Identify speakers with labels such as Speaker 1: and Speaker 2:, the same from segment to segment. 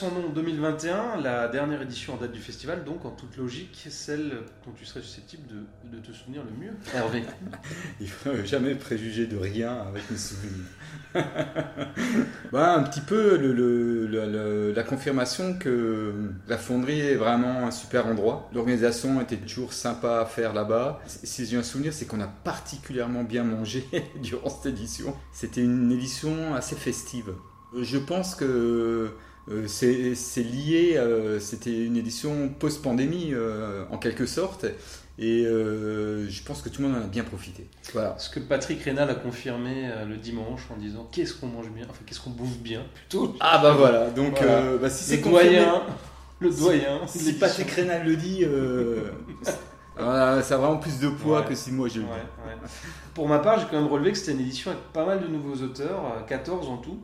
Speaker 1: Sans Nom 2021, la dernière édition en date du festival, donc en toute logique, celle dont tu serais susceptible de, de te souvenir le mieux. Hervé.
Speaker 2: Il faut jamais préjuger de rien avec mes souvenirs. bah, un petit peu le, le- le- le- la confirmation que la fonderie est vraiment un super endroit. L'organisation était toujours sympa à faire là-bas. Si j'ai un souvenir, c'est qu'on a particulièrement bien mangé durant cette édition. C'était une édition assez festive. Je pense que euh, c'est lié, euh, c'était une édition post-pandémie euh, en quelque sorte. Et je pense que tout le monde en a bien profité. Voilà.
Speaker 1: Ce que Patrick Rénal a confirmé le dimanche en disant qu'est-ce qu'on mange bien, enfin qu'est-ce qu'on bouffe bien plutôt?
Speaker 2: Ah bah voilà, donc
Speaker 1: Voilà.
Speaker 2: bah, si c'est
Speaker 1: doyen, le doyen.
Speaker 2: Si. Patrick Rénal le dit, ça a vraiment plus de poids
Speaker 1: Ouais.
Speaker 2: que si moi je le
Speaker 1: Ouais. Pour ma part, j'ai quand même relevé que c'était une édition avec pas mal de nouveaux auteurs, euh, 14 en tout.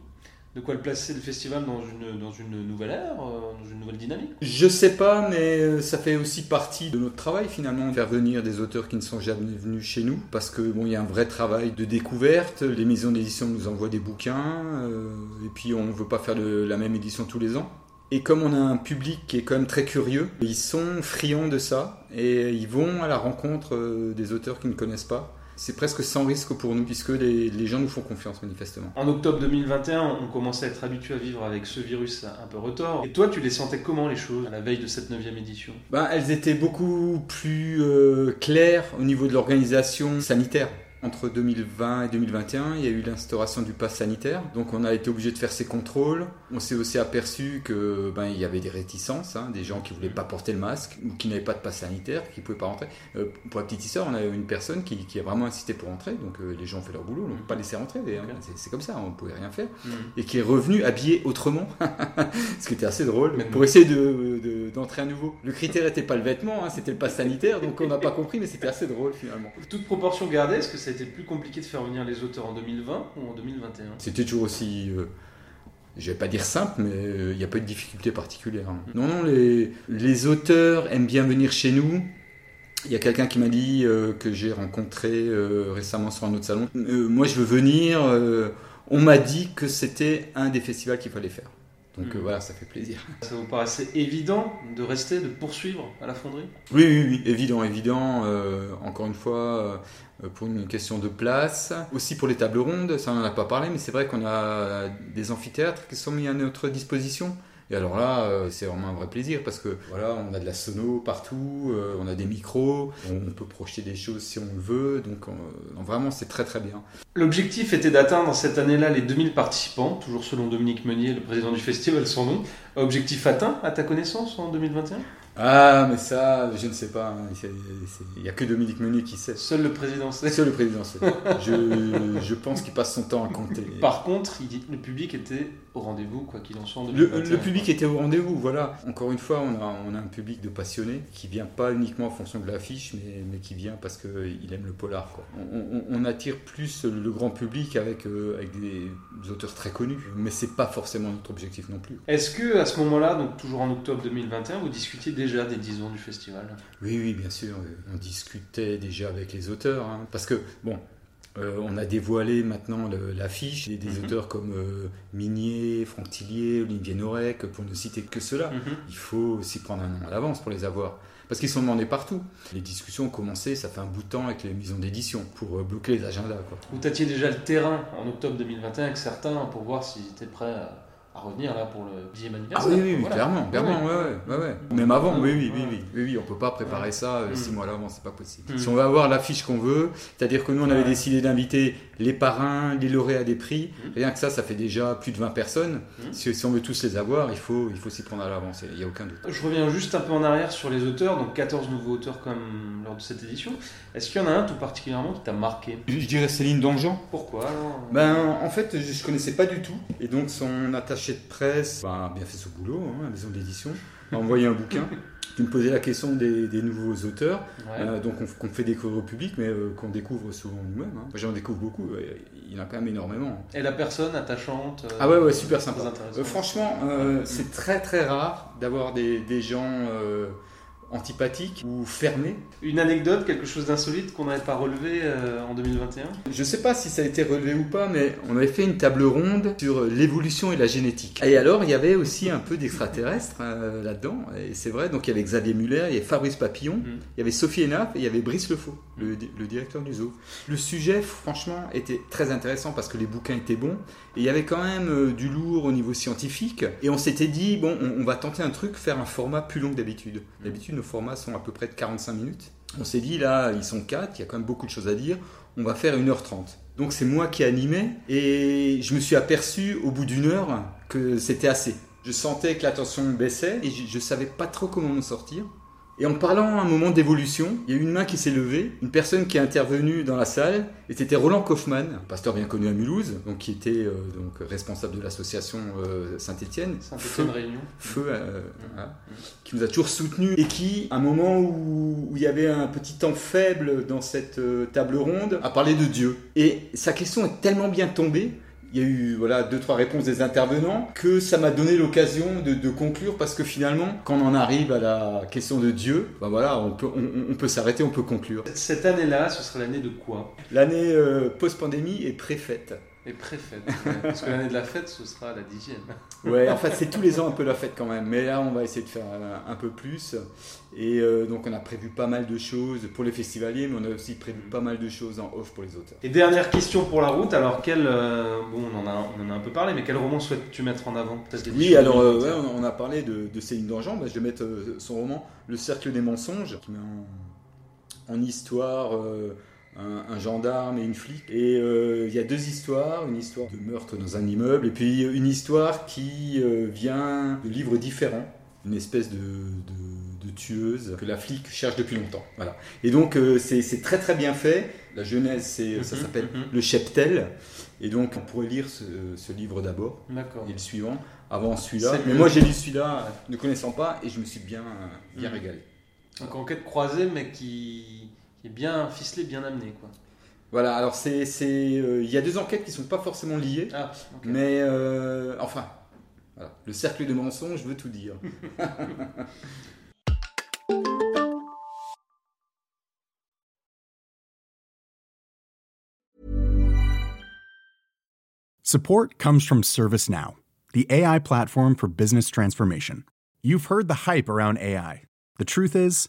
Speaker 1: De quoi le placer le festival dans une, nouvelle ère, euh, dans une nouvelle dynamique.
Speaker 2: Je sais pas, mais euh, ça fait aussi partie de notre travail finalement, faire venir des auteurs qui ne sont jamais venus chez nous, parce que bon, il y a un vrai travail de découverte. Les maisons d'édition nous envoient des bouquins, euh, et puis on veut pas faire la même édition tous les ans. Et comme on a un public qui est quand même très curieux, ils sont friands de ça et ils vont à la rencontre des auteurs qu'ils ne connaissent pas. C'est presque sans risque pour nous puisque les, les gens nous font confiance manifestement.
Speaker 1: En octobre 2021, on commençait à être habitué à vivre avec ce virus un peu retors. Et toi, tu les sentais comment les choses à la veille de cette 9 édition?
Speaker 2: Ben, elles étaient beaucoup plus euh, claires au niveau de l'organisation sanitaire. Entre 2020 et 2021, il y a eu l'instauration du pass sanitaire. Donc on a été obligé de faire ces contrôles. On s'est aussi aperçu que ben, il y avait des réticences, hein, des gens qui voulaient pas porter le masque ou qui n'avaient pas de pass sanitaire, qui pouvaient pas rentrer. Euh, pour la petite histoire, on a eu une personne qui, qui a vraiment insisté pour rentrer. Donc euh, les gens ont fait leur boulot, on ne pas laissé rentrer. C'est- C'est comme ça, on pouvait rien faire.
Speaker 1: Hmm.
Speaker 2: Et qui est revenu habillé autrement, ce qui était assez drôle,
Speaker 1: Mais
Speaker 2: pour essayer de- de- d'entrer à nouveau. Le critère n'était pas le vêtement, hein, c'était le pass sanitaire, donc on n'a pas compris, mais c'était assez drôle finalement.
Speaker 1: Toute proportion gardée, est-ce que ça été plus compliqué de faire venir les auteurs en 2020 ou en 2021
Speaker 2: C'était toujours aussi, euh, je vais pas dire simple, mais euh, il n'y a pas de difficulté particulière. hein. Non, non, les, les auteurs aiment bien venir chez nous. Il y a quelqu'un qui m'a dit euh, que j'ai rencontré euh, récemment sur un autre salon. Euh, moi, je veux venir. euh, on m'a dit que c'était un des festivals qu'il fallait faire. Donc euh,
Speaker 1: Mhm.
Speaker 2: voilà, ça fait plaisir.
Speaker 1: Ça vous paraissait évident de rester, de poursuivre à la fonderie?
Speaker 2: Oui, oui, oui, évident, évident. euh, encore une fois, euh, pour une question de place. Aussi pour les tables rondes, ça on n'en a pas parlé, mais c'est vrai qu'on a des amphithéâtres qui sont mis à notre disposition. Et alors là, euh, c'est vraiment un vrai plaisir parce que voilà, on a de la sono partout, euh, on a des micros, on peut projeter des choses si on le veut. Donc euh, vraiment, c'est très très bien.
Speaker 1: L'objectif était d'atteindre cette année-là les 2000 participants, toujours selon Dominique Meunier, le président du festival sans nom. Objectif atteint, à ta connaissance, en 2021
Speaker 2: Ah, mais ça, je ne sais pas. hein, Il n'y a que Dominique Meunier qui sait.
Speaker 1: Seul le président sait.
Speaker 2: C'est le président sait. Je, je pense qu'il passe son temps à compter.
Speaker 1: Par contre, il le public était au rendez-vous, quoi qu'il en soit, en
Speaker 2: Le,
Speaker 1: 2021.
Speaker 2: le public était au rendez-vous, voilà. Encore une fois, on a, on a un public de passionnés qui vient pas uniquement en fonction de l'affiche, mais, mais qui vient parce qu'il aime le polar. Quoi. On, on- on attire plus le grand public avec, euh, avec des auteurs très connus, mais c'est pas forcément notre objectif non plus.
Speaker 1: Est-ce que à ce moment-là, donc toujours en octobre 2021, vous discutiez déjà des 10 ans du festival
Speaker 2: Oui, oui, bien sûr. euh, On discutait déjà avec les auteurs, hein, parce que bon. euh, on a dévoilé maintenant l'affiche des, des
Speaker 1: Mhm.
Speaker 2: auteurs comme euh, Minier, Franck Tillier, Olivier Norek, pour ne citer que ceux-là. il faut aussi prendre un an à l'avance pour les avoir. Parce qu'ils sont demandés partout. Les discussions ont commencé, ça fait un bout de temps avec les maisons d'édition, pour euh, bloquer les agendas. Quoi.
Speaker 1: Vous tâtiez déjà le terrain en octobre 2021 avec certains pour voir s'ils étaient prêts à, à revenir là pour le dixième
Speaker 2: Ah
Speaker 1: anniversaire.
Speaker 2: oui, oui, oui,
Speaker 1: Voilà.
Speaker 2: clairement, clairement, ouais, ouais, ouais, ouais. Même avant, oui, oui, oui, oui, oui, oui, on peut pas préparer ça euh,
Speaker 1: Mm.
Speaker 2: six mois à l'avance, c'est pas possible.
Speaker 1: Mm.
Speaker 2: Si on veut avoir l'affiche qu'on veut, c'est-à-dire que nous on avait décidé d'inviter les parrains, les lauréats des prix,
Speaker 1: Mm.
Speaker 2: rien que ça, ça fait déjà plus de 20 personnes.
Speaker 1: Mm.
Speaker 2: Si, si on veut tous les avoir, il faut, il faut s'y prendre à l'avance, il n'y a aucun doute.
Speaker 1: Je reviens juste un peu en arrière sur les auteurs, donc 14 nouveaux auteurs comme lors de cette édition. Est-ce qu'il y en a un tout particulièrement qui t'a marqué?
Speaker 2: Je, dirais Céline Dangean.
Speaker 1: Pourquoi? Alors
Speaker 2: Ben, en fait, je, je connaissais pas du tout. Et donc, son de presse ben, a bien fait ce boulot, hein, la maison d'édition, m'a envoyé un bouquin qui me posait la question des, des nouveaux auteurs.
Speaker 1: Ouais.
Speaker 2: Euh, donc on- qu'on fait découvrir au public, mais euh, qu'on découvre souvent nous-mêmes. hein. J'en découvre beaucoup, ouais, il y en a quand même énormément.
Speaker 1: Et la personne attachante euh,
Speaker 2: Ah ouais, ouais, super sympa. Euh, franchement, euh, c'est très très rare d'avoir des, des gens antipathiques ou fermés.
Speaker 1: Une anecdote, quelque chose d'insolite qu'on n'avait pas relevé euh, en 2021
Speaker 2: Je sais pas si ça a été relevé ou pas, mais on avait fait une table ronde sur l'évolution et la génétique. Et alors, il y avait aussi un peu d'extraterrestres euh, là-dedans, et c'est vrai. Donc, il y avait Xavier Muller, il y avait Fabrice Papillon,
Speaker 1: Mm.
Speaker 2: il y avait Sophie Enap et il y avait Brice Lefaux, le, le directeur du zoo. Le sujet, franchement, était très intéressant parce que les bouquins étaient bons, et il y avait quand même euh, du lourd au niveau scientifique. Et on s'était dit, bon, on, on va tenter un truc, faire un format plus long que d'habitude. D'habitude, nos formats sont à peu près de 45 minutes. On s'est dit, là, ils sont quatre, il y a quand même beaucoup de choses à dire on va faire 1h30. Donc c'est moi qui animais et je me suis aperçu au bout d'une heure que c'était assez. Je sentais que la tension baissait et je, je savais pas trop comment m'en sortir. Et en parlant à un moment d'évolution, il y a eu une main qui s'est levée, une personne qui est intervenue dans la salle, et c'était Roland Kaufmann, un pasteur bien connu à Mulhouse, donc qui était euh, donc responsable de l'association euh, Saint-Étienne,
Speaker 1: Saint-Etienne Réunion.
Speaker 2: Feu, euh, voilà, qui nous a toujours soutenus et qui, à un moment où, où il y avait un petit temps faible dans cette euh, table ronde, a parlé de Dieu. Et sa question est tellement bien tombée. Il y a eu voilà deux trois réponses des intervenants que ça m'a donné l'occasion de, de conclure parce que finalement quand on en arrive à la question de Dieu, ben voilà on peut on, on peut s'arrêter, on peut conclure.
Speaker 1: Cette année-là, ce serait l'année de quoi?
Speaker 2: L'année euh, post-pandémie est préfète.
Speaker 1: Et préfète. Ouais. Parce que l'année de la fête, ce sera la dixième.
Speaker 2: Ouais, en fait, c'est tous les ans un peu la fête quand même. Mais là, on va essayer de faire un, un peu plus. Et euh, donc, on a prévu pas mal de choses pour les festivaliers, mais on a aussi prévu pas mal de choses en off pour les auteurs.
Speaker 1: Et dernière question pour la route. Alors, quel, euh, bon, on en, a, on en a un peu parlé, mais quel roman souhaites-tu mettre en avant Peut-être
Speaker 2: Oui, alors, euh,
Speaker 1: 2021.
Speaker 2: ouais, on a parlé de, de Céline Dangean. Bah, je vais mettre euh, son roman Le Cercle des mensonges, qui met en, en histoire. Euh, un, un gendarme et une flic. Et euh, il y a deux histoires, une histoire de meurtre dans un immeuble, et puis une histoire qui euh, vient de livres différents, une espèce de, de- de tueuse que la flic cherche depuis longtemps. Voilà. Et donc euh, c'est très très bien fait. La genèse, c'est ça
Speaker 1: Mhm,
Speaker 2: s'appelle
Speaker 1: mhm.
Speaker 2: Le Cheptel. Et donc on pourrait lire ce, ce livre d'abord et le suivant avant celui-là. Mais moi j'ai lu celui-là ne connaissant pas et je me suis bien, bien
Speaker 1: Mhm.
Speaker 2: régalé.
Speaker 1: Donc, enquête croisée, mais qui, qui est bien ficelée, bien amenée, quoi.
Speaker 2: Voilà, alors c'est, c'est, euh, il y a deux enquêtes qui sont pas forcément liées,
Speaker 1: Ah, ok.
Speaker 2: mais euh, enfin, voilà. le cercle de mensonges veut tout dire.
Speaker 3: Support comes from ServiceNow, the AI platform for business transformation. You've heard the hype around AI. The truth is,